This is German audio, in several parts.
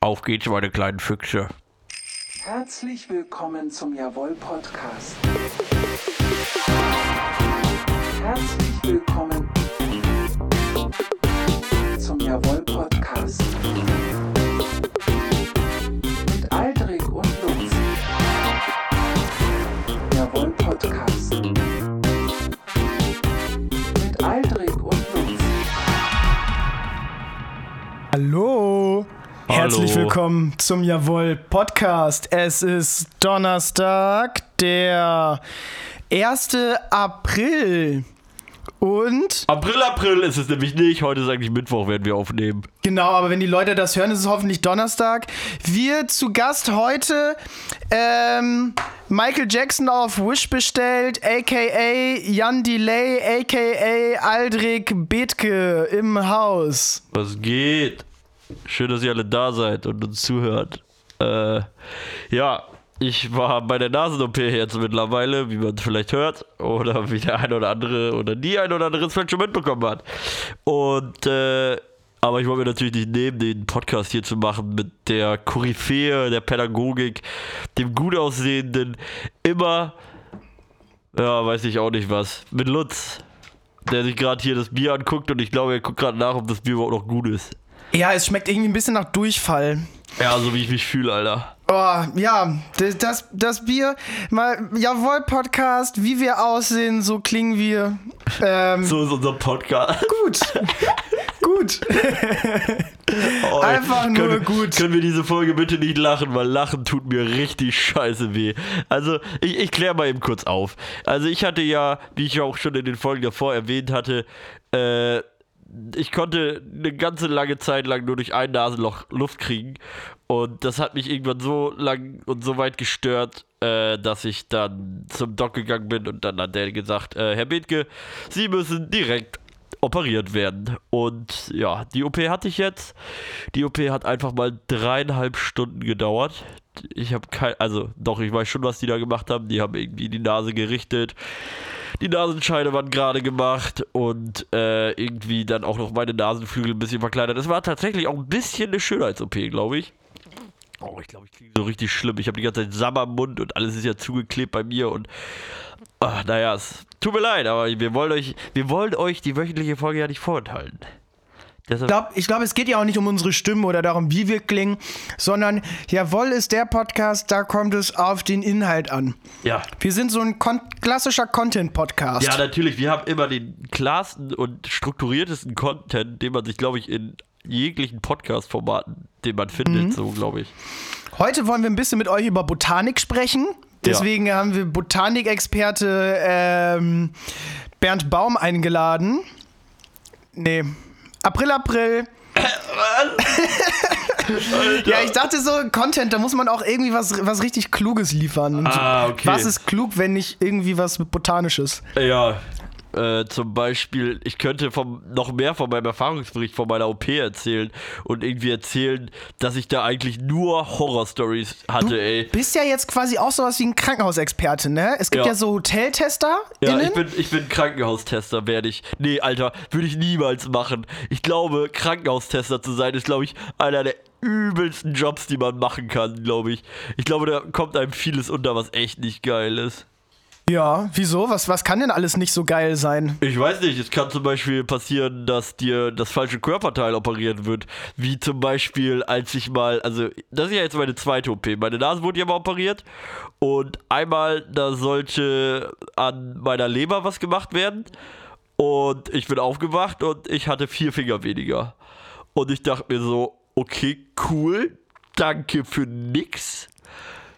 Auf geht's, meine kleinen Füchse. Herzlich willkommen zum Jawohl Podcast. Herzlich willkommen zum Jawohl Podcast. Mit Aldrich und Lutz. Jawohl Podcast. Mit Aldrich und Lutz. Hallo. Herzlich willkommen zum Jawohl Podcast. Es ist Donnerstag, der 1. April. Und April, April ist es nämlich nicht. Heute ist eigentlich Mittwoch, werden wir aufnehmen. genau, aber wenn die Leute das hören, ist es hoffentlich Donnerstag. Wir zu Gast heute ähm, Michael Jackson auf Wish bestellt, aka Jan Delay, aka Aldrich Bethke im Haus. Was geht? Schön, dass ihr alle da seid und uns zuhört. Äh, ja, ich war bei der Nasen-OP jetzt mittlerweile, wie man vielleicht hört. Oder wie der eine oder andere oder die eine oder andere es vielleicht schon mitbekommen hat. Und, äh, aber ich wollte mir natürlich nicht nehmen, den Podcast hier zu machen mit der Koryphäe der Pädagogik, dem gut aussehenden, immer, ja, weiß ich auch nicht was, mit Lutz, der sich gerade hier das Bier anguckt und ich glaube, er guckt gerade nach, ob das Bier überhaupt noch gut ist. Ja, es schmeckt irgendwie ein bisschen nach Durchfall. Ja, so wie ich mich fühle, Alter. Oh, ja, das, das, das Bier, mal, jawohl, Podcast, wie wir aussehen, so klingen wir. Ähm, So ist unser Podcast. gut. gut. Oh, Einfach nur können, gut. Können wir diese Folge bitte nicht lachen, weil Lachen tut mir richtig scheiße weh. Also, ich, ich kläre mal eben kurz auf. Also, ich hatte ja, wie ich auch schon in den Folgen davor erwähnt hatte, äh, ich konnte eine ganze lange Zeit lang nur durch ein Nasenloch Luft kriegen. Und das hat mich irgendwann so lang und so weit gestört, äh, dass ich dann zum Doc gegangen bin und dann hat der gesagt, äh, Herr Bethke, Sie müssen direkt operiert werden. Und ja, die OP hatte ich jetzt. Die OP hat einfach mal dreieinhalb Stunden gedauert. Ich habe kein, also doch, ich weiß schon, was die da gemacht haben. Die haben irgendwie die Nase gerichtet. Die Nasenscheide waren gerade gemacht und äh, irgendwie dann auch noch meine Nasenflügel ein bisschen verkleinert. Es war tatsächlich auch ein bisschen eine Schönheits-OP, glaube ich. Oh, ich glaube, ich klinge so richtig schlimm. Ich habe die ganze Zeit Sabber im Mund und alles ist ja zugeklebt bei mir und ach, naja, es tut mir leid, aber wir wollen euch, wir wollen euch die wöchentliche Folge ja nicht vorenthalten. Deshalb, Ich glaube, glaub, es geht ja auch nicht um unsere Stimmen oder darum, wie wir klingen, sondern jawohl ist der Podcast, da kommt es auf den Inhalt an. ja. Wir sind so ein kon klassischer Content-Podcast. Ja, natürlich. Wir haben immer den klarsten und strukturiertesten Content, den man sich, glaube ich, in jeglichen Podcast-Formaten, den man findet, so glaube ich. Heute wollen wir ein bisschen mit euch über Botanik sprechen. Deswegen haben wir Botanikexperte ähm, Bernd Baum eingeladen. Nee. April, April. Ja, ich dachte so, Content, da muss man auch irgendwie was, was richtig Kluges liefern. Und Ah, okay. Was ist klug, wenn nicht irgendwie was Botanisches? Ja, äh, zum Beispiel, ich könnte vom, noch mehr von meinem Erfahrungsbericht von meiner OP erzählen und irgendwie erzählen, dass ich da eigentlich nur Horror-Stories hatte, ey. Bist ja jetzt quasi auch sowas wie ein Krankenhausexperte, ne? Es gibt ja, Ja. so Hoteltester. Ja, ich bin, ich bin Krankenhaustester, werde ich. Nee, Alter, würde ich niemals machen. Ich glaube, Krankenhaustester zu sein, ist, glaube ich, einer der übelsten Jobs, die man machen kann, glaube ich. Ich glaube, da kommt einem vieles unter, was echt nicht geil ist. Ja, wieso? Was, was kann denn alles nicht so geil sein? Ich weiß nicht, es kann zum Beispiel passieren, dass dir das falsche Körperteil operiert wird. Wie zum Beispiel, als ich mal, also, das ist ja jetzt meine zweite OP. Meine Nase wurde ja mal operiert. Und einmal, da sollte an meiner Leber was gemacht werden. Und ich bin aufgewacht und ich hatte vier Finger weniger. Und ich dachte mir so, okay, cool, danke für nix.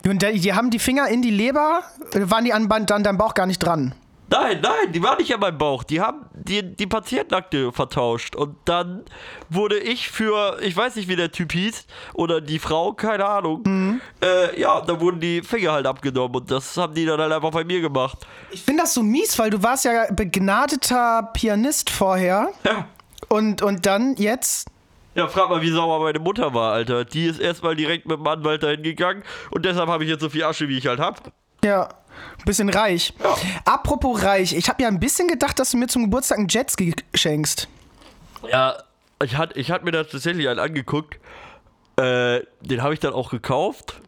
Und da- die haben die Finger in die Leber, äh, waren die an, an deinem Bauch gar nicht dran? Nein, nein, die war nicht an meinem Bauch. Die haben die, die Patientenakte vertauscht. Und dann wurde ich für, ich weiß nicht, wie der Typ hieß, oder die Frau, keine Ahnung. Äh, ja, da wurden die Finger halt abgenommen. Und das haben die dann halt einfach bei mir gemacht. Ich finde das so mies, weil du warst ja begnadeter Pianist vorher. Ja. Und, und dann jetzt? Ja, frag mal, wie sauer meine Mutter war, Alter. Die ist erstmal direkt mit dem Anwalt dahin gegangen. Und deshalb habe ich jetzt so viel Asche, wie ich halt hab. Ja, ein bisschen reich. Apropos reich, ich habe ja ein bisschen gedacht, dass du mir zum Geburtstag einen Jetski schenkst. Ja, ich hatte ich hat mir da tatsächlich einen angeguckt. Äh, den habe ich dann auch gekauft,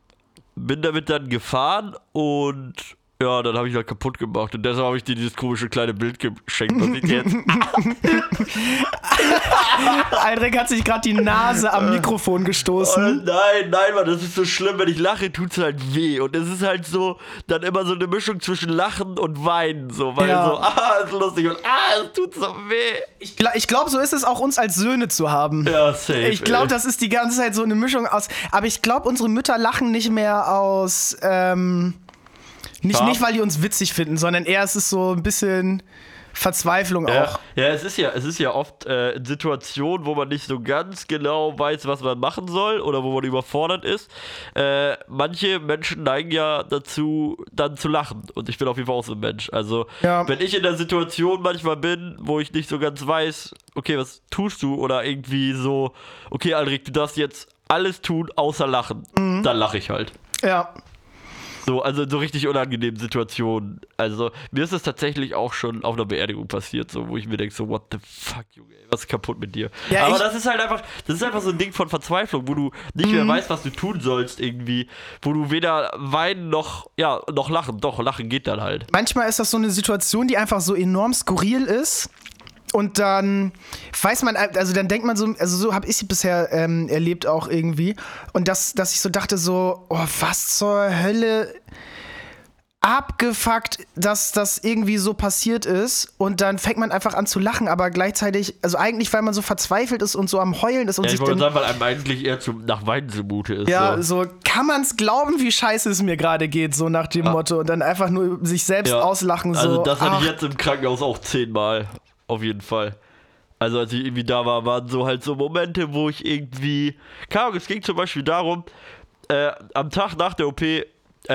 bin damit dann gefahren und ja, dann habe ich halt kaputt gemacht und deshalb habe ich dir dieses komische kleine Bild geschenkt, was dir jetzt. Aldrich hat sich gerade die Nase am Mikrofon Oh, gestoßen. nein, nein, Mann, das ist so schlimm. Wenn ich lache, tut's halt weh. Und es ist halt so, dann immer so eine Mischung zwischen Lachen und Weinen. So, weil Ja. so, ah, ist lustig und ah, es tut so weh. Ich, gla- ich glaube, so ist es auch uns als Söhne zu haben. Ja, safe. Ich glaube, das ist die ganze Zeit so eine Mischung aus. Aber ich glaube, unsere Mütter lachen nicht mehr aus. Ähm, nicht, nicht, weil die uns witzig finden, sondern eher es ist so ein bisschen Verzweiflung Ja, auch. ja, es ist ja, es ist ja oft äh, in Situationen, wo man nicht so ganz genau weiß, was man machen soll oder wo man überfordert ist. Äh, manche Menschen neigen ja dazu, dann zu lachen. Und ich bin auf jeden Fall auch so ein Mensch. Also, Ja. wenn ich in der Situation manchmal bin, wo ich nicht so ganz weiß, okay, was tust du? Oder irgendwie so, okay, Alrik, du darfst jetzt alles tun, außer lachen. Mhm. Dann lache ich halt. Ja. So, also in so richtig unangenehmen Situationen. Also, mir ist es tatsächlich auch schon auf einer Beerdigung passiert, so, wo ich mir denke, so, what the fuck, Junge, ey, was ist kaputt mit dir? Ja, Aber das ist halt einfach, das ist einfach so ein Ding von Verzweiflung, wo du nicht Mhm. mehr weißt, was du tun sollst, irgendwie. Wo du weder weinen noch, ja, noch lachen. Doch, lachen geht dann halt. Manchmal ist das so eine Situation, die einfach so enorm skurril ist. Und dann weiß man, also dann denkt man so, also so habe ich sie bisher ähm, erlebt auch irgendwie. Und das, dass ich so dachte, so, oh, was zur Hölle abgefuckt, dass das irgendwie so passiert ist. Und dann fängt man einfach an zu lachen, aber gleichzeitig, also eigentlich, weil man so verzweifelt ist und so am Heulen ist und Ja, ich sich dann. sagen, weil einem eigentlich eher zum, nach Weinen zumute ist. Ja, so. so kann man es glauben, wie scheiße es mir gerade geht, so nach dem Motto. Und dann einfach nur sich selbst Ja. auslachen, so. Also das hatte ach, ich jetzt im Krankenhaus auch zehnmal. Auf jeden Fall. Also als ich irgendwie da war, waren so halt so Momente, wo ich irgendwie. Keine Ahnung, es ging zum Beispiel darum, äh, am Tag nach der OP, äh,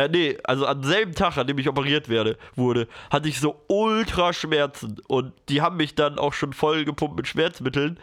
nee, also am selben Tag, an dem ich operiert werde, wurde, hatte ich so ultra Schmerzen. Und die haben mich dann auch schon voll gepumpt mit Schmerzmitteln.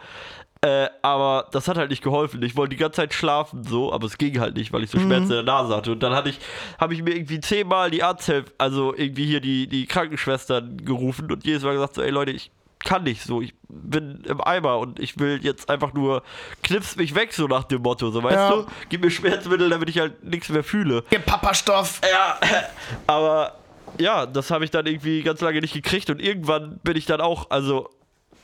Äh, aber das hat halt nicht geholfen. Ich wollte die ganze Zeit schlafen, so, aber es ging halt nicht, weil ich so Schmerzen in der Nase hatte. Und dann hatte ich, habe ich mir irgendwie zehnmal die Arzthelf, also irgendwie hier die, die Krankenschwestern gerufen und jedes Mal gesagt so, ey Leute, ich kann nicht so, ich bin im Eimer und ich will jetzt einfach nur, knips mich weg, so nach dem Motto, so, weißt Ja. du? Gib mir Schmerzmittel, damit ich halt nichts mehr fühle. Gib Papastoff. Ja, aber ja, das habe ich dann irgendwie ganz lange nicht gekriegt und irgendwann bin ich dann auch, also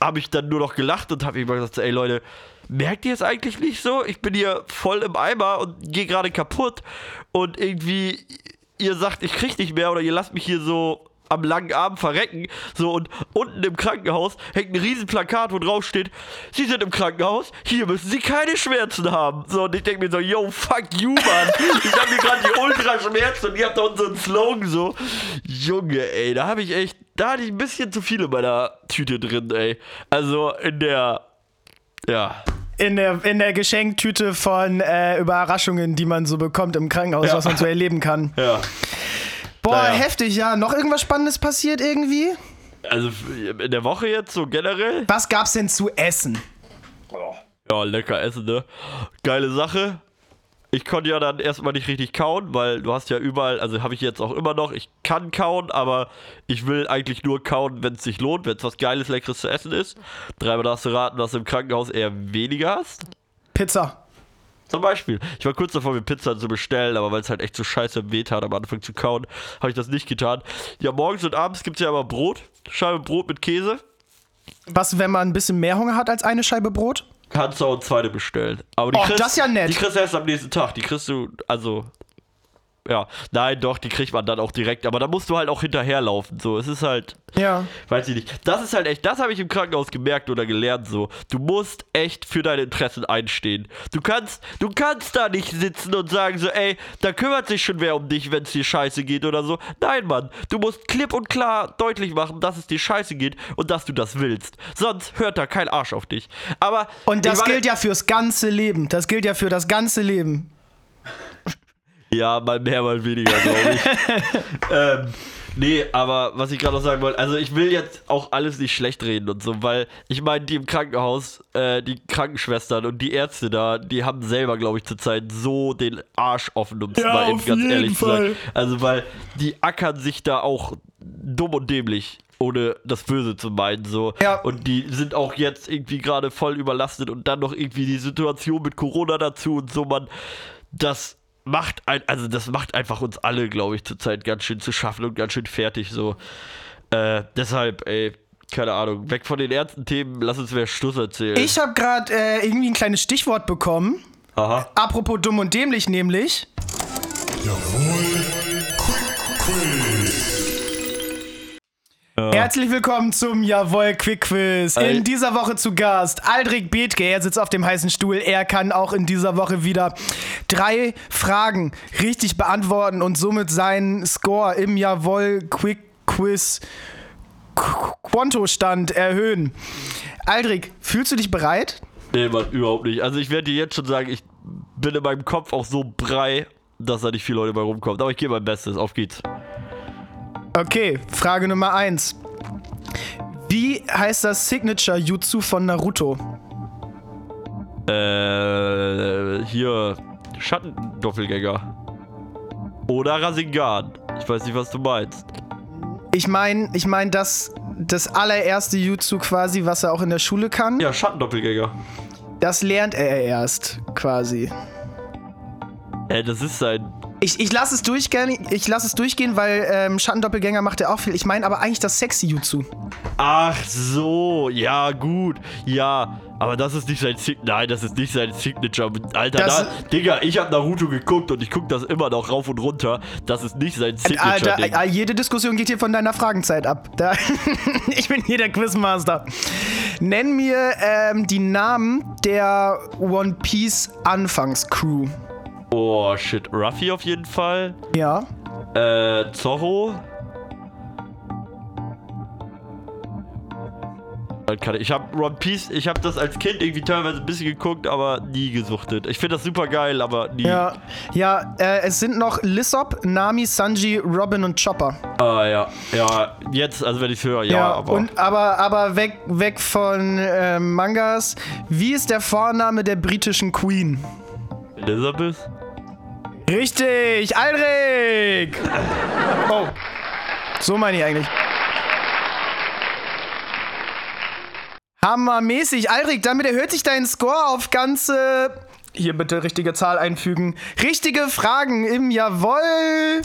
habe ich dann nur noch gelacht und habe immer gesagt, ey Leute, merkt ihr es eigentlich nicht so? Ich bin hier voll im Eimer und gehe gerade kaputt und irgendwie ihr sagt, ich krieg nicht mehr oder ihr lasst mich hier so am langen Arm verrecken. So, und unten im Krankenhaus hängt ein riesen Plakat, wo drauf steht, Sie sind im Krankenhaus, hier müssen Sie keine Schmerzen haben. So, und ich denke mir so, yo, fuck you, Mann. Ich hab hier gerade die Ultraschmerzen und ihr habt da einen Slogan so. Junge, ey, da habe ich echt, da hatte ich ein bisschen zu viel in meiner Tüte drin, ey. Also in der, ja. In der, in der Geschenktüte von äh, Überraschungen, die man so bekommt im Krankenhaus, Ja. was man so erleben kann. Ja. Boah, Naja. heftig, ja. Noch irgendwas Spannendes passiert irgendwie? Also in der Woche jetzt so generell. Was gab's denn zu essen? Ja, lecker essen, ne? Geile Sache. Ich konnte ja dann erstmal nicht richtig kauen, weil du hast ja überall, also habe ich jetzt auch immer noch, ich kann kauen, aber ich will eigentlich nur kauen, wenn es sich lohnt, wenn es was Geiles, Leckeres zu essen ist. Dreimal darfst du raten, was du im Krankenhaus eher weniger hast. Pizza. Zum Beispiel. Ich war kurz davor, mir Pizza zu bestellen, aber weil es halt echt so scheiße weh tat am Anfang zu kauen, habe ich das nicht getan. Ja, morgens und abends gibt es ja immer Brot. Scheibe Brot mit Käse. Was, wenn man ein bisschen mehr Hunger hat als eine Scheibe Brot? Kannst du auch eine zweite bestellen. Aber die Oh, kriegst, das ist ja nett. Die kriegst du erst am nächsten Tag. Die kriegst du, also. Ja, nein, doch, die kriegt man dann auch direkt. Aber da musst du halt auch hinterherlaufen. So, es ist halt. Ja. Weiß ich nicht. Das ist halt echt, das habe ich im Krankenhaus gemerkt oder gelernt so. Du musst echt für deine Interessen einstehen. Du kannst, du kannst da nicht sitzen und sagen so, ey, da kümmert sich schon wer um dich, wenn es dir scheiße geht oder so. Nein, Mann, du musst klipp und klar deutlich machen, dass es dir scheiße geht und dass du das willst. Sonst hört da kein Arsch auf dich. Aber Und das gilt ja fürs ganze Leben. Das gilt ja für das ganze Leben. Ja, mal mehr, mal weniger, glaube ich. ähm, nee, aber was ich gerade noch sagen wollte, also ich will jetzt auch alles nicht schlecht reden und so, weil ich meine, die im Krankenhaus, äh, die Krankenschwestern und die Ärzte da, die haben selber, glaube ich, zurzeit so den Arsch offen, um es Ja, mal eben ganz ehrlich zu sagen. Fall. Also, weil die ackern sich da auch dumm und dämlich. ohne das Böse zu meinen, so. Ja. Und die sind auch jetzt irgendwie gerade voll überlastet und dann noch irgendwie die Situation mit Corona dazu und so, man, das macht ein, also das macht einfach uns alle, glaube ich, zurzeit ganz schön zu schaffen und ganz schön fertig, so. Äh, deshalb, ey, keine Ahnung, weg von den ernsten Themen, lass uns mehr Schluss erzählen. Ich habe gerade äh, irgendwie ein kleines Stichwort bekommen. Aha. Apropos dumm und dämlich, nämlich. Herzlich willkommen zum Jawohl Quick Quiz. In dieser Woche zu Gast Aldrich Bethke. Er sitzt auf dem heißen Stuhl. Er kann auch in dieser Woche wieder drei Fragen richtig beantworten und somit seinen Score im Jawohl Quick Quiz Qu- Kontostand erhöhen. Aldrich, fühlst du dich bereit? Nee, Mann, überhaupt nicht. Also ich werde dir jetzt schon sagen, ich bin in meinem Kopf auch so brei, dass da nicht viele Leute bei rumkommen. Aber ich gebe mein Bestes. Auf geht's. Okay, Frage Nummer 1. Wie heißt das Signature Jutsu von Naruto? Äh, hier, Schattendoppelgänger. Oder Rasengan. Ich weiß nicht, was du meinst. Ich meine, ich meine das das allererste Jutsu quasi, was er auch in der Schule kann. Ja, Schattendoppelgänger. Das lernt er erst quasi. Äh, das ist sein. Ich, ich lasse es durchgehen, ich lasse es durchgehen, weil ähm, Schattendoppelgänger macht er auch viel. Ich meine aber eigentlich das sexy Jutsu. Ach so, ja, gut. Ja, aber das ist nicht sein Signature. Nein, das ist nicht sein Signature. Alter, Das- da, Digga, ich habe Naruto geguckt und ich gucke das immer noch rauf und runter. Das ist nicht sein da, Signature-Ding. ah, jede Diskussion geht hier von deiner Fragenzeit ab. Da, ich bin hier der Quizmaster. Nenn mir ähm, die Namen der One Piece Anfangscrew. Oh, shit. Ruffy auf jeden Fall. Ja. Äh, Zorro. Ich Ich habe One Piece, ich habe das als Kind irgendwie teilweise ein bisschen geguckt, aber nie gesuchtet. Ich finde das super geil, aber nie. Ja, ja äh, es sind noch Lissop, Nami, Sanji, Robin und Chopper. Ah, ja. Ja, jetzt, also wenn ich höre, ja, aber. und aber, aber weg, weg von äh, Mangas. Wie ist der Vorname der britischen Queen? Elizabeth? Richtig, Alrik! Oh. So meine ich eigentlich. Hammermäßig. Alrik, damit erhöht sich dein Score auf ganze. Hier bitte richtige Zahl einfügen. Richtige Fragen im Jawoll.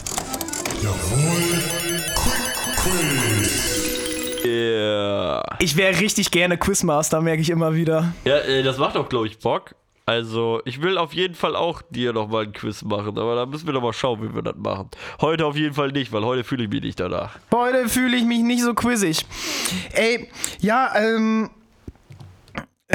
Yeah. Ich wäre richtig gerne Quizmaster, merke ich immer wieder. Ja, äh, das macht auch, glaube ich, Bock. Also, ich will auf jeden Fall auch dir nochmal ein Quiz machen, aber da müssen wir nochmal schauen, wie wir das machen. Heute auf jeden Fall nicht, weil heute fühle ich mich nicht danach. Heute fühle ich mich nicht so quizzig. Ey, ja, ähm.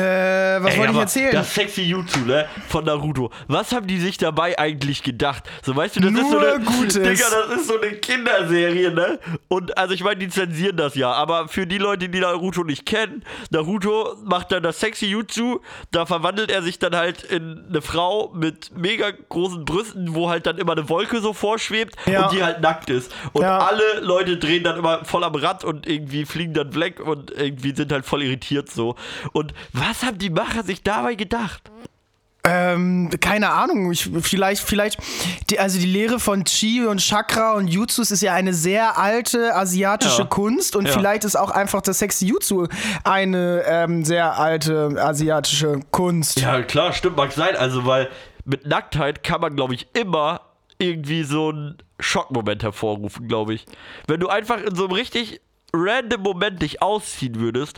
Uh, Äh, was Ey, wollte ich erzählen? Das sexy YouTube, ne? Von Naruto. Was haben die sich dabei eigentlich gedacht? So, weißt du, das ist so Nur eine. Gutes. Digga, das ist so eine Kinderserie, ne? Und also ich meine, die zensieren das ja. Aber für die Leute, die Naruto nicht kennen, Naruto macht dann das sexy Jutsu, da verwandelt er sich dann halt in eine Frau mit mega großen Brüsten, wo halt dann immer eine Wolke so vorschwebt Ja. und die halt nackt ist. Und Ja. alle Leute drehen dann immer voll am Rad und irgendwie fliegen dann weg und irgendwie sind halt voll irritiert so. Und was haben die Macher sich dabei gedacht? Ähm, keine Ahnung. Ich, vielleicht, vielleicht, die, also die Lehre von Chi und Chakra und Jutsus ist ja eine sehr alte asiatische Ja. Kunst und Ja. vielleicht ist auch einfach das sexy Jutsu eine ähm, sehr alte asiatische Kunst. Ja, klar, stimmt, mag sein. Also, weil mit Nacktheit kann man, glaube ich, immer irgendwie so einen Schockmoment hervorrufen, glaube ich. Wenn du einfach in so einem richtig random Moment dich ausziehen würdest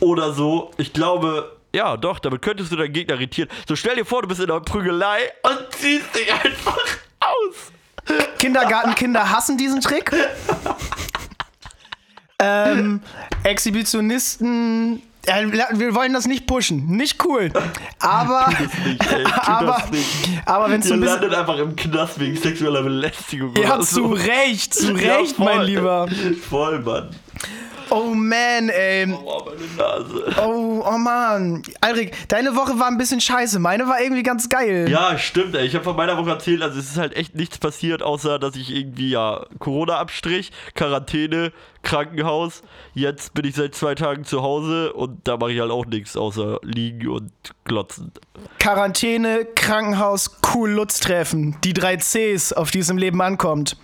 oder so, ich glaube, ja, doch, damit könntest du deinen Gegner irritieren. So stell dir vor, du bist in einer Prügelei und ziehst dich einfach aus. Kindergartenkinder hassen diesen Trick. ähm, Exhibitionisten. äh, Wir wollen das nicht pushen. Nicht cool. Aber. Nicht, ey, aber aber wenn es so ein bisschen. landet einfach im Knast wegen sexueller Belästigung. Ja, oder zu so. Recht, zu Ja, Recht, voll. mein Lieber. Voll, Mann. Oh man, ey. Oh, meine Nase. Oh, oh man. Alrik, deine Woche war ein bisschen scheiße. Meine war irgendwie ganz geil. Ja, stimmt, ey. Ich habe von meiner Woche erzählt, also es ist halt echt nichts passiert, außer dass ich irgendwie, ja, Corona-Abstrich, Quarantäne, Krankenhaus. Jetzt bin ich seit zwei Tagen zu Hause und da mache ich halt auch nichts, außer liegen und glotzen. Quarantäne, Krankenhaus, cool Lutz treffen. Die drei Cs, auf die es im Leben ankommt.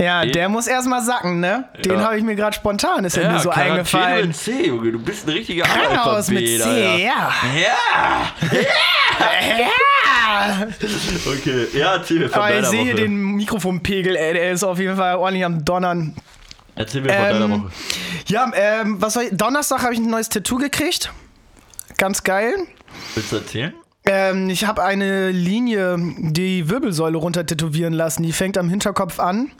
Ja, der muss erstmal sacken, ne? Den Ja. habe ich mir gerade spontan, ist ja, mir so Quarantäne eingefallen. mit C, Junge. Du bist ein richtiger Krankenhaus mit C, ja. Alter. Ja. Ja! Okay, ja, erzähl mir von Aber ich deiner sehe Woche. hier den Mikrofonpegel, ey, der ist auf jeden Fall ordentlich am Donnern. Erzähl mir von deiner Ähm, Woche. Ja, ähm, was soll ich, Donnerstag habe ich ein neues Tattoo gekriegt. Ganz geil. Willst du erzählen? Ähm, ich habe eine Linie, die Wirbelsäule runter tätowieren lassen. Die fängt am Hinterkopf an.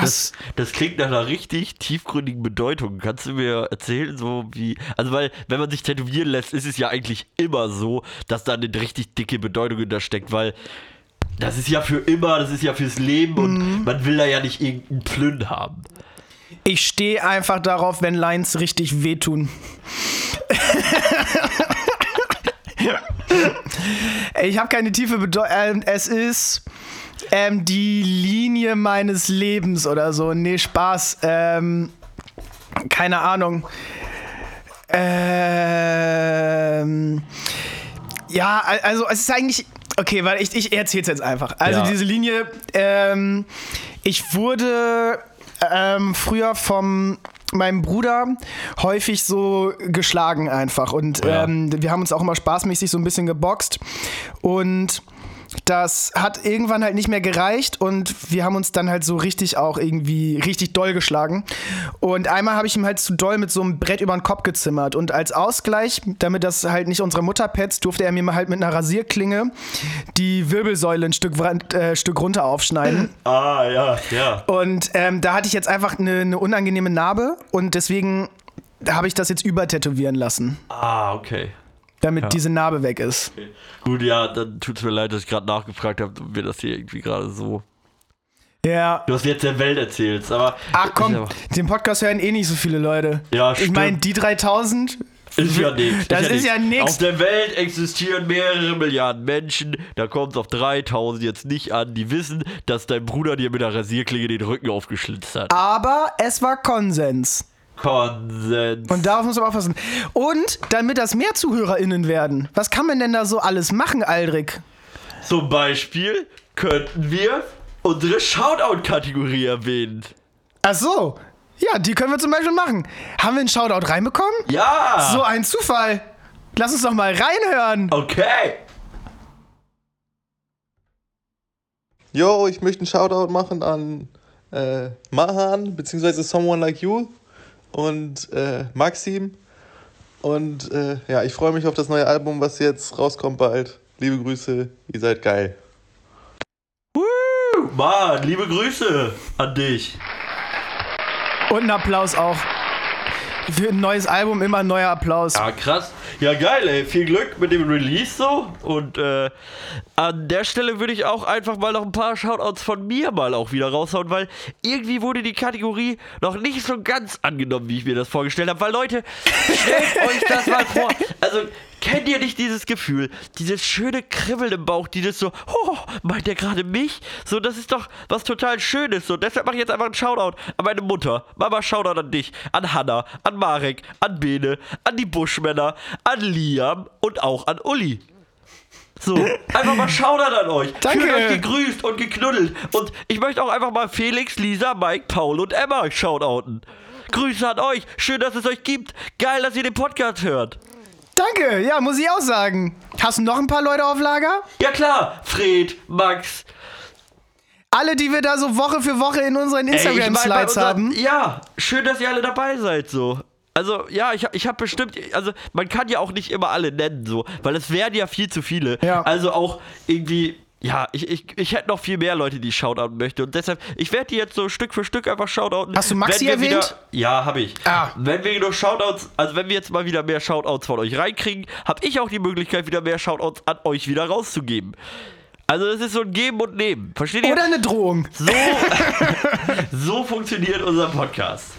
Das, das klingt nach einer richtig tiefgründigen Bedeutung. Kannst du mir erzählen, so wie. Also, weil, wenn man sich tätowieren lässt, ist es ja eigentlich immer so, dass da eine richtig dicke Bedeutung hintersteckt, weil. Das ist ja für immer, das ist ja fürs Leben und Mhm. man will da ja nicht irgendeinen Plünn haben. Ich stehe einfach darauf, wenn Lines richtig wehtun. Ich habe keine tiefe Bedeutung. Ähm, es ist ähm, die Linie meines Lebens oder so. Nee, Spaß. Ähm, keine Ahnung. Ähm, ja, al- also es ist eigentlich. Okay, weil ich, ich erzähl's jetzt einfach. Also Ja. diese Linie, ähm, ich wurde ähm, früher vom meinem Bruder häufig so geschlagen einfach und Ja. ähm, wir haben uns auch immer spaßmäßig so ein bisschen geboxt und das hat irgendwann halt nicht mehr gereicht und wir haben uns dann halt so richtig auch irgendwie richtig doll geschlagen. Und einmal habe ich ihm halt zu doll mit so einem Brett über den Kopf gezimmert. Und als Ausgleich, damit das halt nicht unsere Mutter petzt, durfte er mir mal halt mit einer Rasierklinge die Wirbelsäule ein Stück, äh, Stück runter aufschneiden. Ah, ja, ja. Und ähm, da hatte ich jetzt einfach eine, eine unangenehme Narbe und deswegen habe ich das jetzt übertätowieren lassen, Ah, okay. Damit diese Narbe weg ist. Gut, ja, dann tut's mir leid, dass ich gerade nachgefragt habe und mir das hier irgendwie gerade so. Ja. Du hast jetzt der Welt erzählst, aber. Ach komm, ja- den Podcast hören eh nicht so viele Leute. Ja, Ich stimmt. meine, die 3000. Ist ja nichts. Das ist ja Auf nix. der Welt existieren mehrere Milliarden Menschen. Da kommt es auf 3000 jetzt nicht an. Die wissen, dass dein Bruder dir mit einer Rasierklinge den Rücken aufgeschlitzt hat. Aber es war Konsens. Konsens. Und darauf muss man aufpassen. Und damit das mehr ZuhörerInnen werden, was kann man denn da so alles machen, Aldrich? Zum Beispiel könnten wir unsere Shoutout-Kategorie erwähnen. Ach so. Ja, die können wir zum Beispiel machen. Haben wir einen Shoutout reinbekommen? Ja! So ein Zufall. Lass uns doch mal reinhören. Okay. Yo, ich möchte einen Shoutout machen an äh, Mahan, beziehungsweise Someone Like You und äh, Maxim. Und äh, ja, ich freue mich auf das neue Album, was jetzt rauskommt bald. Liebe Grüße, ihr seid geil. Woo! Mann, liebe Grüße an dich. Und ein Applaus auch. Für ein neues Album immer ein neuer Applaus. Ja, krass. Ja, geil, ey. Viel Glück mit dem Release so. Und äh, an der Stelle würde ich auch einfach mal noch ein paar Shoutouts von mir mal auch wieder raushauen, weil irgendwie wurde die Kategorie noch nicht so ganz angenommen, wie ich mir das vorgestellt habe. Weil Leute, stellt euch das mal vor. Also, kennt ihr nicht dieses Gefühl? Dieses schöne Kribbeln im Bauch, dieses so, oh, meint der gerade mich? So, das ist doch was total Schönes. So, deshalb mache ich jetzt einfach einen Shoutout an meine Mutter. Mama, Shoutout an dich, an Hanna, an Marek, an Bene, an die Buschmänner, an Liam und auch an Uli. So, einfach mal Shoutout an euch. Danke. Fühlt euch gegrüßt und geknuddelt. Und ich möchte auch einfach mal Felix, Lisa, Mike, Paul und Emma shoutouten. Grüße an euch. Schön, dass es euch gibt. Geil, dass ihr den Podcast hört. Danke, ja, muss ich auch sagen. Hast du noch ein paar Leute auf Lager? Ja klar, Fred, Max. Alle, die wir da so Woche für Woche in unseren Instagram-Slides haben. Ja, schön, dass ihr alle dabei seid, so. Also, ja, ich, ich habe bestimmt, also man kann ja auch nicht immer alle nennen, so, weil es wären ja viel zu viele. Ja. Also auch irgendwie, ja, ich, ich, ich hätte noch viel mehr Leute, die ich shoutouten möchte. Und deshalb, ich werde die jetzt so Stück für Stück einfach shoutouten. Hast du Maxi erwähnt? Wieder, ja, habe ich. Ah. Wenn wir genug Shoutouts, also wenn wir jetzt mal wieder mehr Shoutouts von euch reinkriegen, habe ich auch die Möglichkeit, wieder mehr Shoutouts an euch wieder rauszugeben. Also das ist so ein Geben und Nehmen. Versteht ihr? Oder eine Drohung. So, so funktioniert unser Podcast.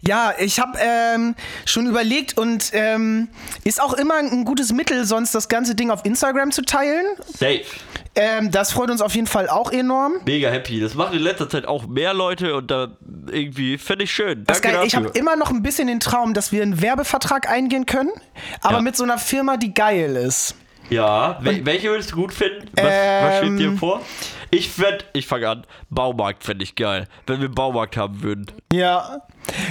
Ja, ich habe ähm, schon überlegt und ähm, ist auch immer ein gutes Mittel, sonst das ganze Ding auf Instagram zu teilen. Safe. Ähm, das freut uns auf jeden Fall auch enorm. Mega happy. Das machen in letzter Zeit auch mehr Leute und da irgendwie finde ich schön. Das Danke geil. Ich habe dafür. immer noch ein bisschen den Traum, dass wir einen Werbevertrag eingehen können, aber Ja. mit so einer Firma, die geil ist. Ja, wel welche würdest du gut finden? Was, was schwebt dir Ähm. vor? Ich fänd, ich fange an, Baumarkt fände ich geil, wenn wir einen Baumarkt haben würden. Ja.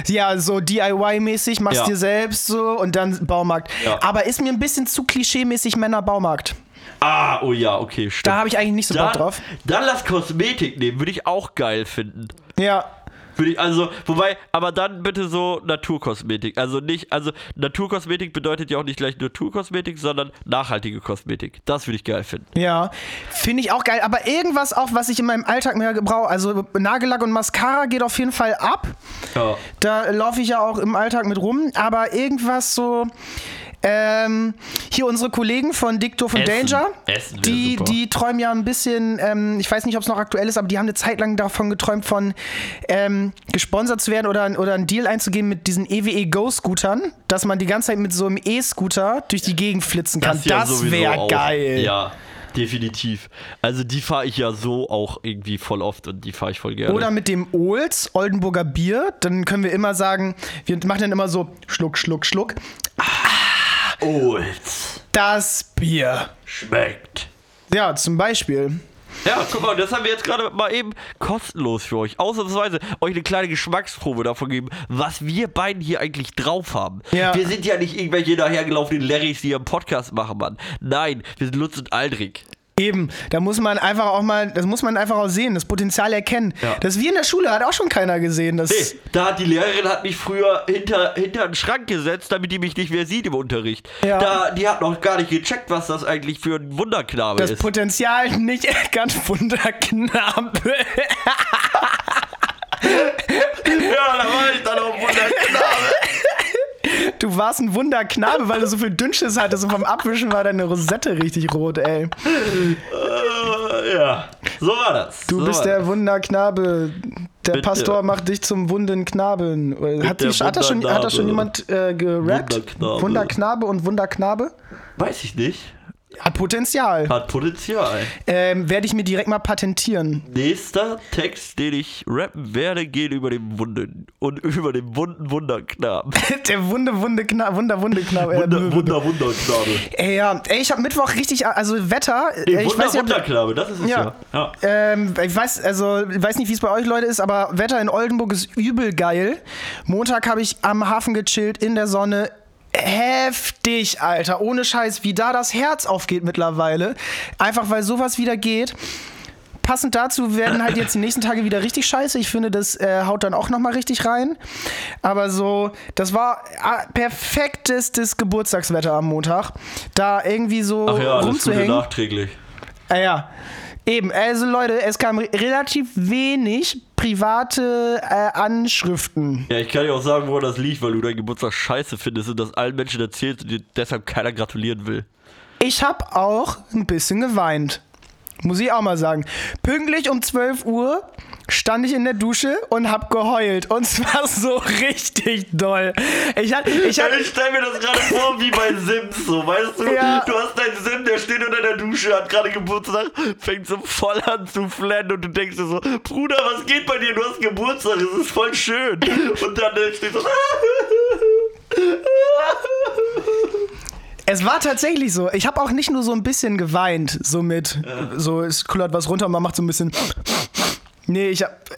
Ja, so DIY-mäßig, machst Ja. dir selbst so und dann Baumarkt. Ja. Aber ist mir ein bisschen zu klischee-mäßig Männer-Baumarkt. Ah, oh ja, okay, stimmt. Da habe ich eigentlich nicht so Bock dann, drauf. dann lass Kosmetik nehmen, würde ich auch geil finden. Ja. Würde ich, also, wobei, aber dann bitte so Naturkosmetik. Also nicht, also Naturkosmetik bedeutet ja auch nicht gleich Naturkosmetik, sondern nachhaltige Kosmetik. Das würde ich geil finden. Ja, finde ich auch geil. Aber irgendwas auch, was ich in meinem Alltag mehr brauche. Also Nagellack und Mascara geht auf jeden Fall ab. Ja. Da laufe ich ja auch im Alltag mit rum. Aber irgendwas so. Ähm, hier unsere Kollegen von Dick Doof und Essen. Danger, Essen die, super. die träumen ja ein bisschen, ähm, ich weiß nicht, ob es noch aktuell ist, aber die haben eine Zeit lang davon geträumt, von ähm, gesponsert zu werden oder, oder einen Deal einzugehen mit diesen EWE Go-Scootern, dass man die ganze Zeit mit so einem E-Scooter durch die Gegend flitzen kann. Das, sowieso wäre geil. Ja, definitiv. Also die fahre ich ja so auch irgendwie voll oft und die fahre ich voll gerne. Oder mit dem Olds, Oldenburger Bier. Dann können wir immer sagen, wir machen dann immer so Schluck, Schluck, Schluck. Olds. Das Bier. Schmeckt. Ja, zum Beispiel. Ja, guck mal, das haben wir jetzt gerade mal eben kostenlos für euch. Ausnahmsweise euch eine kleine Geschmacksprobe davon geben, was wir beiden hier eigentlich drauf haben. Ja. Wir sind ja nicht irgendwelche dahergelaufenen Larrys, die hier einen Podcast machen, Mann. Nein, wir sind Lutz und Aldrich. Eben, da muss man einfach auch mal, das muss man einfach auch sehen, das Potenzial erkennen. Ja. Das wir in der Schule hat auch schon keiner gesehen. Das, Nee, da hat die Lehrerin hat mich früher hinter, hinter einen Schrank gesetzt, damit die mich nicht mehr sieht im Unterricht. Ja. Da, die hat noch gar nicht gecheckt, was das eigentlich für ein Wunderknabe das ist. Potenzial nicht erkannt, Wunderknabe. ja, da war ich dann auch Wunderknabe. Du warst ein Wunderknabe, weil du so viel Dünnschiss hattest und vom Abwischen war deine Rosette richtig rot, ey. Äh, ja, so war das. Du so bist war der das. Wunderknabe. Der Bitte. Pastor macht dich zum wunden Knaben. Hat, die, hat, das schon, hat das schon jemand äh, gerappt? Wunderknabe. Wunderknabe und Wunderknabe? Weiß ich nicht. Hat Potenzial. Hat Potenzial. Ähm, Werde ich mir direkt mal patentieren. Nächster Text, den ich rappen werde, geht über den Wunden und über den wunden Wunderknaben. Der Wunde, Wunde, Kna Wunder, Wunde, Knabe. Äh, Wunder, Wunder, Wunderknabe. Ey, ja. Ey, ich habe Mittwoch richtig, also Wetter. Äh, ich Wunder, weiß nicht, Wunderknabe, das ist es ja. Ja. ja. Ähm, ich weiß, also, ich weiß nicht, wie es bei euch Leute ist, aber Wetter in Oldenburg ist übel geil. Montag habe ich am Hafen gechillt, in der Sonne. Heftig, Alter. Ohne Scheiß, wie da das Herz aufgeht mittlerweile. Einfach weil sowas wieder geht. Passend dazu werden halt jetzt die nächsten Tage wieder richtig scheiße. Ich finde, das äh, haut dann auch nochmal richtig rein. Aber so, das war ah, perfektestes Geburtstagswetter am Montag. Da irgendwie so Ach ja, das rumzuhängen. nachträglich. Ah ja, eben. Also Leute, es kam re- relativ wenig private äh, Anschriften. Ja, ich kann dir auch sagen, woran das liegt, weil du deinen Geburtstag scheiße findest und das allen Menschen erzählst und dir deshalb keiner gratulieren will. Ich habe auch ein bisschen geweint. Muss ich auch mal sagen. Pünktlich um 12 Uhr stand ich in der Dusche und hab geheult. Und zwar so richtig doll. Ich hatte, ich hatte, Ich stell mir das gerade vor wie bei Sims, so, weißt du? Ja. Du hast deinen Sim, der steht unter der Dusche, hat gerade Geburtstag, fängt so voll an zu flennen und du denkst dir so, Bruder, was geht bei dir? Du hast Geburtstag, es ist voll schön. Und dann äh, steht so, es war tatsächlich so. Ich habe auch nicht nur so ein bisschen geweint, so mit, so es kullert was runter und man macht so ein bisschen. Nee, ich hab.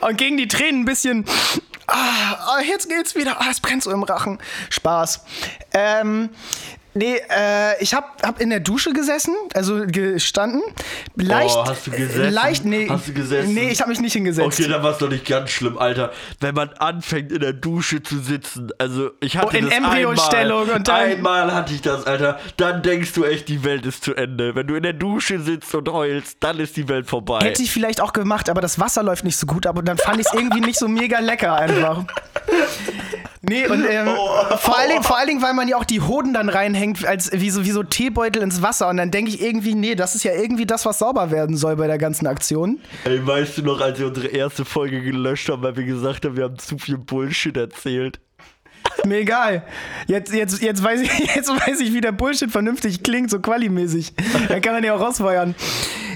und gegen die Tränen ein bisschen. Ah, ah, jetzt geht's wieder. Ah, es brennt so im Rachen. Spaß. Ähm. Nee, äh, ich hab, hab in der Dusche gesessen, also gestanden. Leicht. Oh, hast du gesessen? Leicht, nee. Hast du gesessen? Nee, ich hab mich nicht hingesetzt. Okay, dann war es doch nicht ganz schlimm, Alter. Wenn man anfängt in der Dusche zu sitzen, also ich hatte Oh, in das Embryostellung einmal, und dann- einmal hatte ich das, Alter. Dann denkst du echt, die Welt ist zu Ende. Wenn du in der Dusche sitzt und heulst, dann ist die Welt vorbei. Hätte ich vielleicht auch gemacht, aber das Wasser läuft nicht so gut ab und dann fand ich es irgendwie nicht so mega lecker einfach. Nee, und ähm, Oh. vor, allen Dingen, vor allen Dingen, weil man ja auch die Hoden dann reinhängt, als wie so, wie so Teebeutel ins Wasser. Und dann denke ich irgendwie, nee, das ist ja irgendwie das, was sauber werden soll bei der ganzen Aktion. Ey, weißt du noch, als wir unsere erste Folge gelöscht haben, weil wir gesagt haben, wir haben zu viel Bullshit erzählt? Mir egal. Jetzt, jetzt, jetzt, weiß ich, jetzt weiß ich, wie der Bullshit vernünftig klingt, so qualimäßig. Dann kann man ja auch rausfeuern.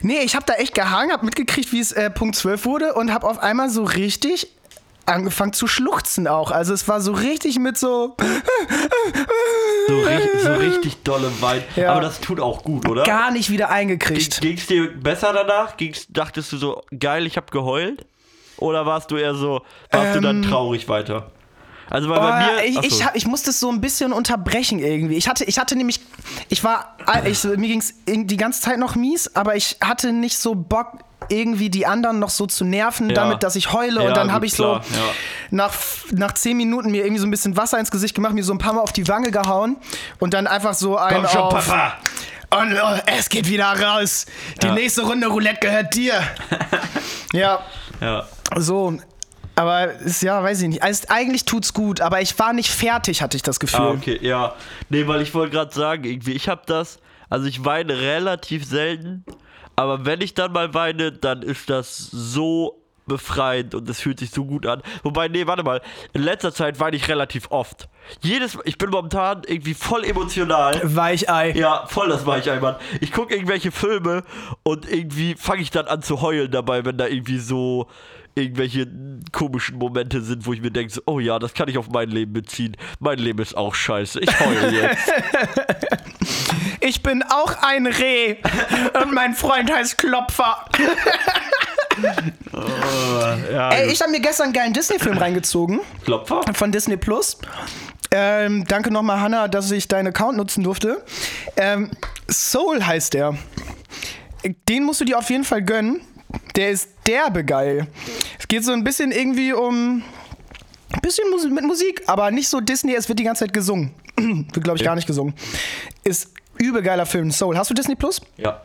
Nee, ich habe da echt gehangen, hab mitgekriegt, wie es äh, Punkt 12 wurde und hab auf einmal so richtig angefangen zu schluchzen auch. Also es war so richtig mit so So, richtig, so richtig dolle Wein. Ja. Aber das tut auch gut, oder? gar nicht wieder eingekriegt. Ging es dir besser danach? Ging's, dachtest du so, geil, ich habe geheult? Oder warst du eher so, warst du dann traurig weiter? Also weil bei Ähm, Oh, mir. ich, ich, hab- ich musste es so ein bisschen unterbrechen irgendwie. Ich hatte, ich hatte nämlich, ich war, ich, mir ging es die ganze Zeit noch mies, aber ich hatte nicht so Bock, irgendwie die anderen noch so zu nerven, Ja. damit, dass ich heule. Ja, und dann habe ich klar, so ja. nach, nach zehn Minuten mir irgendwie so ein bisschen Wasser ins Gesicht gemacht, mir so ein paar Mal auf die Wange gehauen und dann einfach so ein Komm schon, auf, Papa! Und oh, es geht wieder raus. Die nächste Runde Roulette gehört dir. ja, Ja. so. Aber ist ja, weiß ich nicht. Also, eigentlich tut's gut, aber ich war nicht fertig, hatte ich das Gefühl. Ah, okay, ja. Nee, weil ich wollte gerade sagen, irgendwie, ich habe das, also ich weine relativ selten, aber wenn ich dann mal weine, dann ist das so befreiend und es fühlt sich so gut an. Wobei, nee, warte mal, in letzter Zeit weine ich relativ oft. Jedes, ich bin momentan irgendwie voll emotional. Weichei. Ja, voll das war ich einmal. Ich gucke irgendwelche Filme und irgendwie fange ich dann an zu heulen dabei, wenn da irgendwie so irgendwelche komischen Momente sind, wo ich mir denke, so, oh ja, das kann ich auf mein Leben beziehen. Mein Leben ist auch scheiße. Ich heule jetzt. Ich bin auch ein Reh und mein Freund heißt Klopfer. ja, Ey, ich habe mir gestern einen geilen Disney-Film reingezogen Klopfer? von Disney Plus. Ähm, danke nochmal, Hannah, dass ich deinen Account nutzen durfte. Ähm, Soul heißt der. Den musst du dir auf jeden Fall gönnen. Der ist derbe geil. Es geht so ein bisschen irgendwie um. Ein bisschen mit Musik, aber nicht so Disney, es wird die ganze Zeit gesungen. Wird, glaube ich, gar nicht gesungen. Ist übel geiler Film. Soul. Hast du Disney Plus? Ja.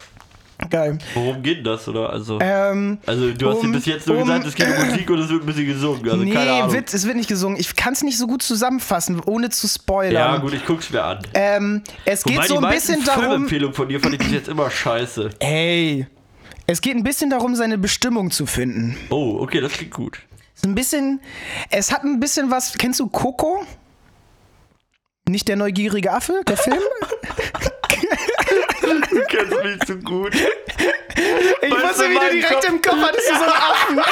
Geil. Worum geht das, oder? Also, Ähm, also du hast um- dir bis jetzt nur um- gesagt, es geht um Musik und es wird ein bisschen gesungen. Also nee, keine Ahnung. Wird, es wird nicht gesungen. Ich kann es nicht so gut zusammenfassen, ohne zu spoilern. ja, gut, ich guck's mir an. Ähm, es geht Wobei so die ein bisschen darum. Filmempfehlungen von dir fand ich bis jetzt immer scheiße. Ey. Es geht ein bisschen darum, seine Bestimmung zu finden. Oh, okay, das klingt gut. Ist Ein bisschen. Es hat ein bisschen was. Kennst du Coco? Nicht der neugierige Affe, der Film? Du kennst mich so gut. Ich Weißt wusste, du, wie du mein direkt Kopf- im Kopf hattest, du so einen Affen.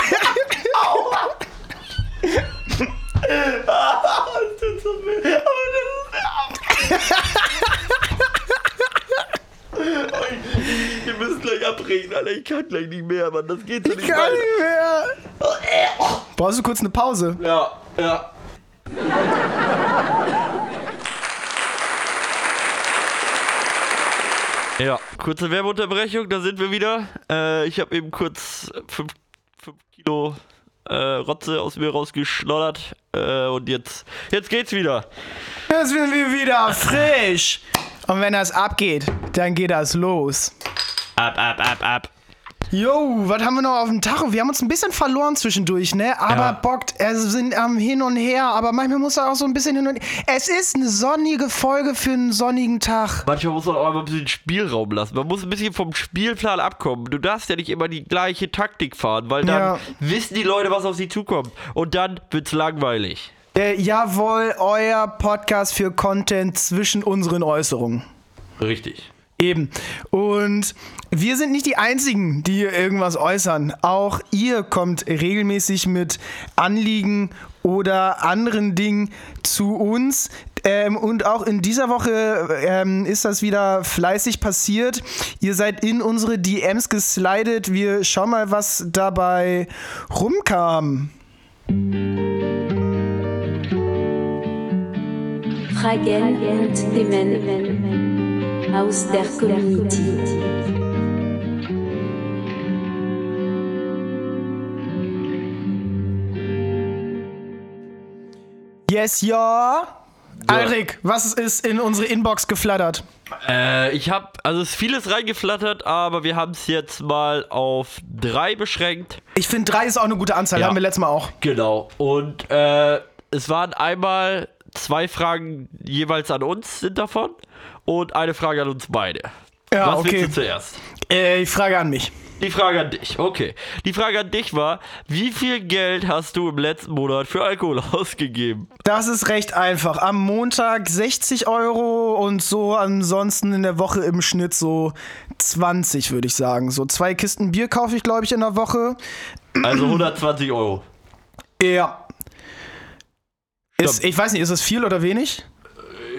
Das tut so weh. Aber das ist mir Wir müssen gleich abbrechen, Alter. Ich kann gleich nicht mehr, Mann. Das geht so nicht Gar weiter. nicht mehr. Brauchst du kurz eine Pause? Ja, ja. Ja, kurze Werbeunterbrechung, da sind wir wieder. Äh, ich habe eben kurz 5 Kilo äh, Rotze aus mir rausgeschloddert äh, und jetzt, jetzt geht's wieder. Jetzt sind wir wieder frisch. Und wenn das abgeht, dann geht das los. Ab, ab, ab, ab. Jo, was haben wir noch auf dem Tacho? Wir haben uns ein bisschen verloren zwischendurch, ne? Aber Ja. bockt, es sind am Hin und Her, aber manchmal muss er auch so ein bisschen hin und her. Es ist eine sonnige Folge für einen sonnigen Tag. Manchmal muss man auch mal ein bisschen Spielraum lassen. Man muss ein bisschen vom Spielplan abkommen. Du darfst ja nicht immer die gleiche Taktik fahren, weil dann Ja. wissen die Leute, was auf sie zukommt. Und dann wird's langweilig. Äh, jawohl, euer Podcast für Content zwischen unseren Äußerungen. Richtig. Eben. Und wir sind nicht die Einzigen, die hier irgendwas äußern. Auch ihr kommt regelmäßig mit Anliegen oder anderen Dingen zu uns. Ähm, und auch in dieser Woche ähm, ist das wieder fleißig passiert. Ihr seid in unsere DMs geslidet. Wir schauen mal, was dabei rumkam. Fragen und Themen aus der Community. Yes, ja. Alrik, was ist in unsere Inbox geflattert? Äh, ich habe, also es ist vieles reingeflattert, aber wir haben es jetzt mal auf drei beschränkt. Ich finde, drei ist auch eine gute Anzahl. Ja. Haben wir letztes Mal auch. Genau. Und äh, es waren einmal zwei Fragen jeweils an uns sind davon und eine Frage an uns beide. Ja, Was okay. willst du zuerst? Äh, ich frage an mich. Die Frage an dich, okay. Die Frage an dich war, wie viel Geld hast du im letzten Monat für Alkohol ausgegeben? Das ist recht einfach. Am Montag 60 Euro und so ansonsten in der Woche im Schnitt so 20, würde ich sagen. So zwei Kisten Bier kaufe ich, glaube ich, in der Woche. Also 120 Euro. Ja. Ist, ich weiß nicht, ist das viel oder wenig?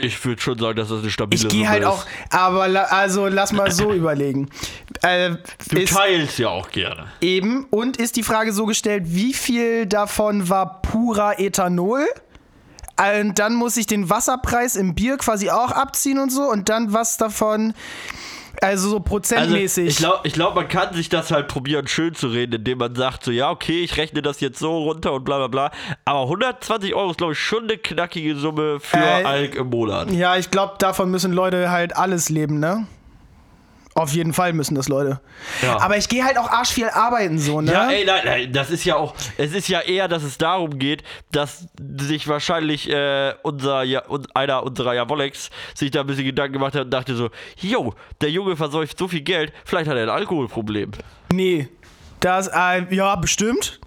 Ich würde schon sagen, dass das eine stabile Ich gehe halt ist. auch, aber la, also lass mal so überlegen. Äh, Du ist teilst ja auch gerne. eben und ist die Frage so gestellt, wie viel davon war purer Ethanol? Äh, Und dann muss ich den Wasserpreis im Bier quasi auch abziehen und so und dann was davon, also so Also, prozentmäßig. ich glaube, ich glaub, man kann sich das halt probieren, schön zu reden, indem man sagt, so, ja, okay, ich rechne das jetzt so runter und bla bla bla. Aber 120 Euro ist, glaube ich, schon eine knackige Summe für Äh, Alk im Monat. ja, ich glaube, davon müssen Leute halt alles leben, ne? Auf jeden Fall müssen das Leute. Ja. Aber ich gehe halt auch arsch viel arbeiten, so, ne? Ja, ey, nein, nein, das ist ja auch, es ist ja eher, dass es darum geht, dass sich wahrscheinlich äh, unser, ja, einer unserer Javolex sich da ein bisschen Gedanken gemacht hat und dachte so, jo, der Junge versäuft so viel Geld, vielleicht hat er ein Alkoholproblem. Nee. Das, äh, ja, bestimmt.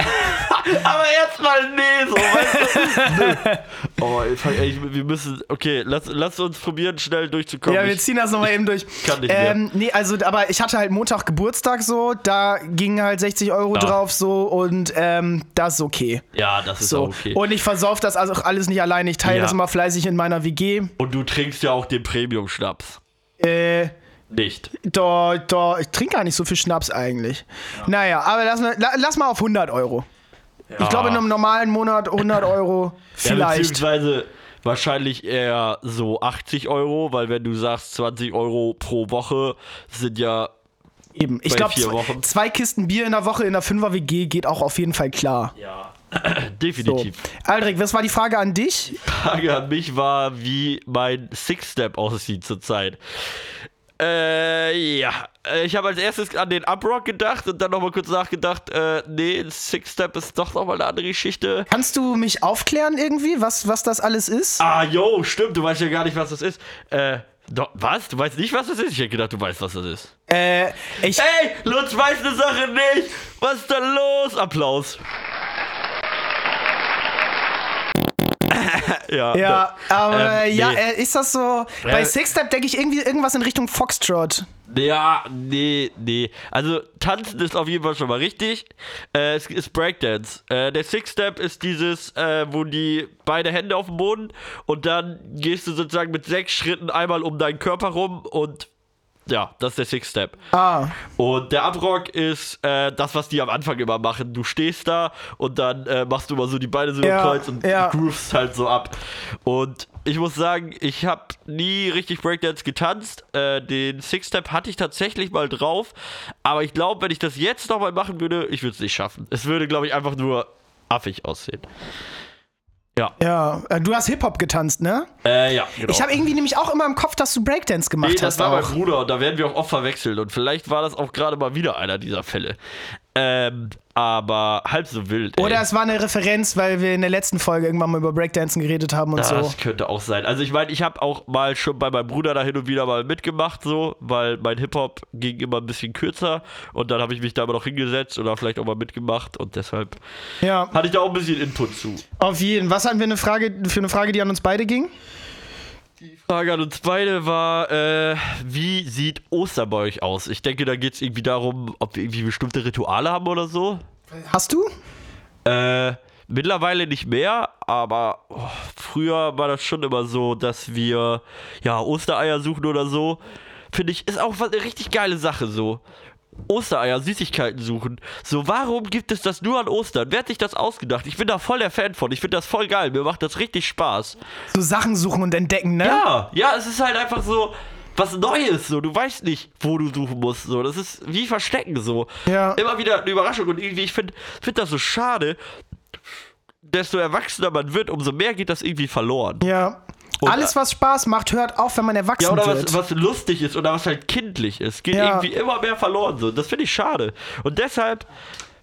Aber erstmal nee, so, weißt du? nee. Oh, ey, wir müssen, okay, lass, lass uns probieren, schnell durchzukommen. Ja, wir ziehen das nochmal eben durch. kann nicht mehr. ähm, nee, also, aber ich hatte halt Montag Geburtstag so, da gingen halt 60 Euro Ja. drauf so und ähm, das ist okay. ja, das ist So. auch okay. Und ich versauf das also auch alles nicht alleine. Ich teile Ja. das immer fleißig in meiner WG. Und du trinkst ja auch den Premium-Schnaps. Äh, Nicht. da, da, ich trinke gar nicht so viel Schnaps eigentlich. Naja, aber lass lass mal auf 100 Euro. Ich glaube, in einem normalen Monat 100 Euro Ja, vielleicht. beziehungsweise wahrscheinlich eher so 80 Euro, weil wenn du sagst 20 Euro pro Woche sind ja Eben. Ich glaube, zwei, Kisten Bier in der Woche in der 5er WG geht auch auf jeden Fall klar. ja So. definitiv. Aldrich, was war die Frage an dich? Frage an mich war, wie mein Six-Step aussieht zurzeit. Äh, ja. Äh, Ich habe als erstes an den Uprock gedacht und dann nochmal kurz nachgedacht, äh, nee, Six-Step ist doch nochmal eine andere Geschichte. Kannst du mich aufklären irgendwie, was, was das alles ist? Ah, yo, stimmt, du weißt ja gar nicht, was das ist. Äh, do, was? Du weißt nicht, was das ist? Ich hätte gedacht, du weißt, was das ist. Äh, ich. Ey, Lutz weiß eine Sache nicht. Was ist da los? Applaus. ja. Ja, aber ähm, ja, nee. äh, ist das so? Bei Äh, Six-Step denke ich irgendwie irgendwas in Richtung Foxtrot. Ja, nee, nee. Also tanzen ist auf jeden Fall schon mal richtig. Äh, es ist Breakdance. Äh, der Six-Step ist dieses, äh, wo die beide Hände auf dem Boden und dann gehst du sozusagen mit sechs Schritten einmal um deinen Körper rum und ja, das ist der Six-Step. Ah, Und der Abrock ist äh, das, was die am Anfang immer machen. Du stehst da und dann äh, machst du mal so die Beine so Ja, im Kreuz und ja. groovst halt so ab. Und ich muss sagen, ich habe nie richtig Breakdance getanzt. Äh, den Six-Step hatte ich tatsächlich mal drauf. Aber ich glaube, wenn ich das jetzt nochmal machen würde, ich würde es nicht schaffen. Es würde, glaube ich, einfach nur affig aussehen. Ja. ja. Äh, Du hast Hip-Hop getanzt, ne? Äh, ja, genau. Ich habe irgendwie nämlich auch immer im Kopf, dass du Breakdance gemacht Nee, das hast. war mein auch. Bruder und da werden wir auch oft verwechselt. Und vielleicht war das auch gerade mal wieder einer dieser Fälle. Ähm, aber halb so wild. Ey. Oder es war eine Referenz, weil wir in der letzten Folge irgendwann mal über Breakdancen geredet haben und das so. könnte auch sein. Also ich meine, ich habe auch mal schon bei meinem Bruder da hin und wieder mal mitgemacht, so, weil mein Hip-Hop ging immer ein bisschen kürzer und dann habe ich mich da aber noch hingesetzt oder vielleicht auch mal mitgemacht und deshalb Ja, hatte ich da auch ein bisschen Input zu. auf jeden. Was hatten wir eine Frage für eine Frage, die an uns beide ging? Die Frage an uns beide war, äh, wie sieht Ostern bei euch aus? Ich denke, da geht es irgendwie darum, ob wir irgendwie bestimmte Rituale haben oder so. Hast du? Äh, mittlerweile nicht mehr, aber oh, früher war das schon immer so, dass wir ja Ostereier suchen oder so. Finde ich, ist auch eine richtig geile Sache so. Ostereier, Süßigkeiten suchen. So, warum gibt es das nur an Ostern? Wer hat sich das ausgedacht? Ich bin da voll der Fan von. Ich finde das voll geil. Mir macht das richtig Spaß. So Sachen suchen und entdecken, ne? Ja, ja, es ist halt einfach so was Neues. So, du weißt nicht, wo du suchen musst. So, das ist wie Verstecken so. Ja. Immer wieder eine Überraschung und irgendwie, ich finde find das so schade. Desto erwachsener man wird, umso mehr geht das irgendwie verloren. Ja. Und- Alles, was Spaß macht, hört auf, wenn man erwachsen Ja, oder wird. was, was lustig ist oder was halt kindlich ist, geht Ja. irgendwie immer mehr verloren. So. Das finde ich schade. Und deshalb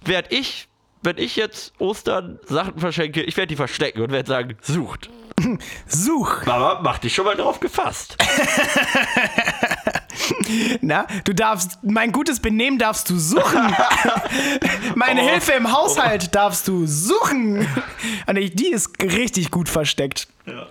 werde ich, wenn ich jetzt Ostern Sachen verschenke, ich werde die verstecken und werde sagen, sucht. Such. Mama, mach dich schon mal drauf gefasst. Na, du darfst, mein gutes Benehmen darfst du suchen. Meine Oh. Hilfe im Haushalt darfst du suchen. Nee, die ist richtig gut versteckt. Ja,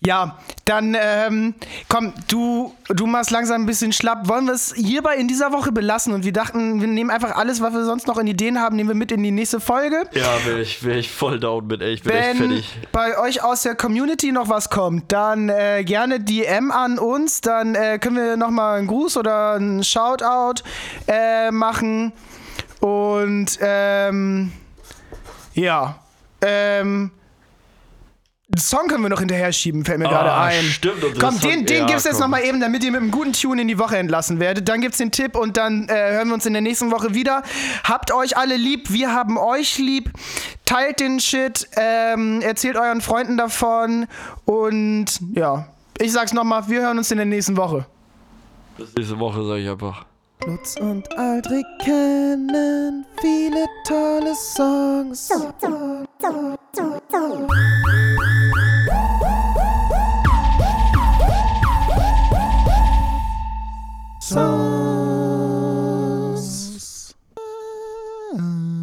dann ähm, komm, du, du machst langsam ein bisschen schlapp. Wollen wir es hierbei in dieser Woche belassen? Und wir dachten, wir nehmen einfach alles, was wir sonst noch in Ideen haben, nehmen wir mit in die nächste Folge. Ja, wäre ich, wär ich voll down mit, ey. Ich bin echt Wenn fertig. bei euch aus der Community noch was kommt, dann äh, gerne DM an uns. Dann äh, können wir nochmal einen Gruß oder einen Shoutout äh, machen. Und ähm, ja, ähm, einen Song können wir noch hinterher schieben, fällt mir gerade Ah, ein. stimmt, unsere Komm, den, den ja, gibt's jetzt nochmal eben, damit ihr mit einem guten Tune in die Woche entlassen werdet. Dann gibt's den Tipp und dann äh, hören wir uns in der nächsten Woche wieder. Habt euch alle lieb, wir haben euch lieb. Teilt den Shit, ähm, erzählt euren Freunden davon und ja, ich sag's nochmal, wir hören uns in der nächsten Woche. Bis nächste Woche, sag ich einfach. Lutz und Aldrich kennen viele tolle Songs.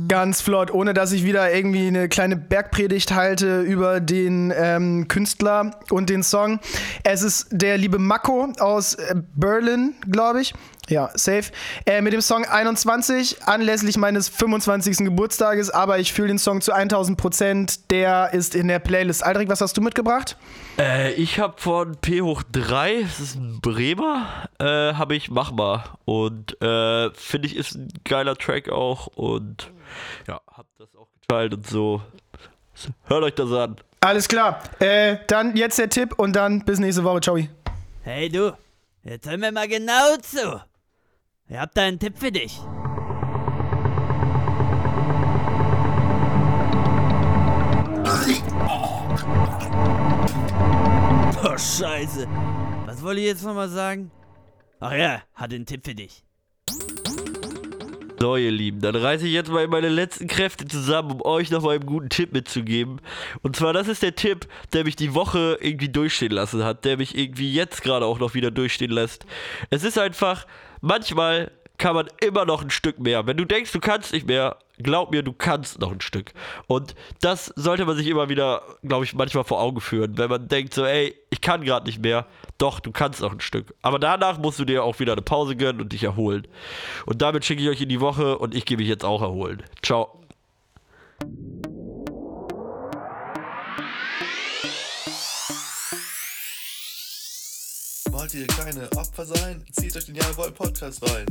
Ganz flott, ohne dass ich wieder irgendwie eine kleine Bergpredigt halte über den ähm, Künstler und den Song. Es ist der liebe Mako aus äh, Berlin, glaube ich. Ja, safe. Äh, mit dem Song 21 anlässlich meines 25. Geburtstages, aber ich fühle den Song zu 1000 Prozent. Der ist in der Playlist. Aldrich, was hast du mitgebracht? Äh, ich habe von P hoch 3, das ist ein Bremer, äh, habe ich Machbar. Und äh, finde ich, ist ein geiler Track auch. Und ja, hab das auch geteilt und so. Hört euch das an. Alles klar. Äh, dann jetzt der Tipp und dann bis nächste Woche. Ciao. Hey du, jetzt hör mir mal genau zu. Ich hab da einen Tipp für dich. Oh, Scheiße. Was wollte ich jetzt nochmal sagen? Ach ja, hatte einen Tipp für dich. So, ihr Lieben, dann reiße ich jetzt mal meine letzten Kräfte zusammen, um euch noch mal einen guten Tipp mitzugeben. Und zwar, das ist der Tipp, der mich die Woche irgendwie durchstehen lassen hat, der mich irgendwie jetzt gerade auch noch wieder durchstehen lässt. Es ist einfach, manchmal kann man immer noch ein Stück mehr. Wenn du denkst, du kannst nicht mehr, glaub mir, du kannst noch ein Stück. Und das sollte man sich immer wieder, glaube ich, manchmal vor Augen führen. Wenn man denkt so, ey, ich kann gerade nicht mehr. Doch, du kannst noch ein Stück. Aber danach musst du dir auch wieder eine Pause gönnen und dich erholen. Und damit schicke ich euch in die Woche und ich gehe mich jetzt auch erholen. Ciao. Wollt ihr kleine Opfer sein? Zieht euch den Jawohl Podcast rein.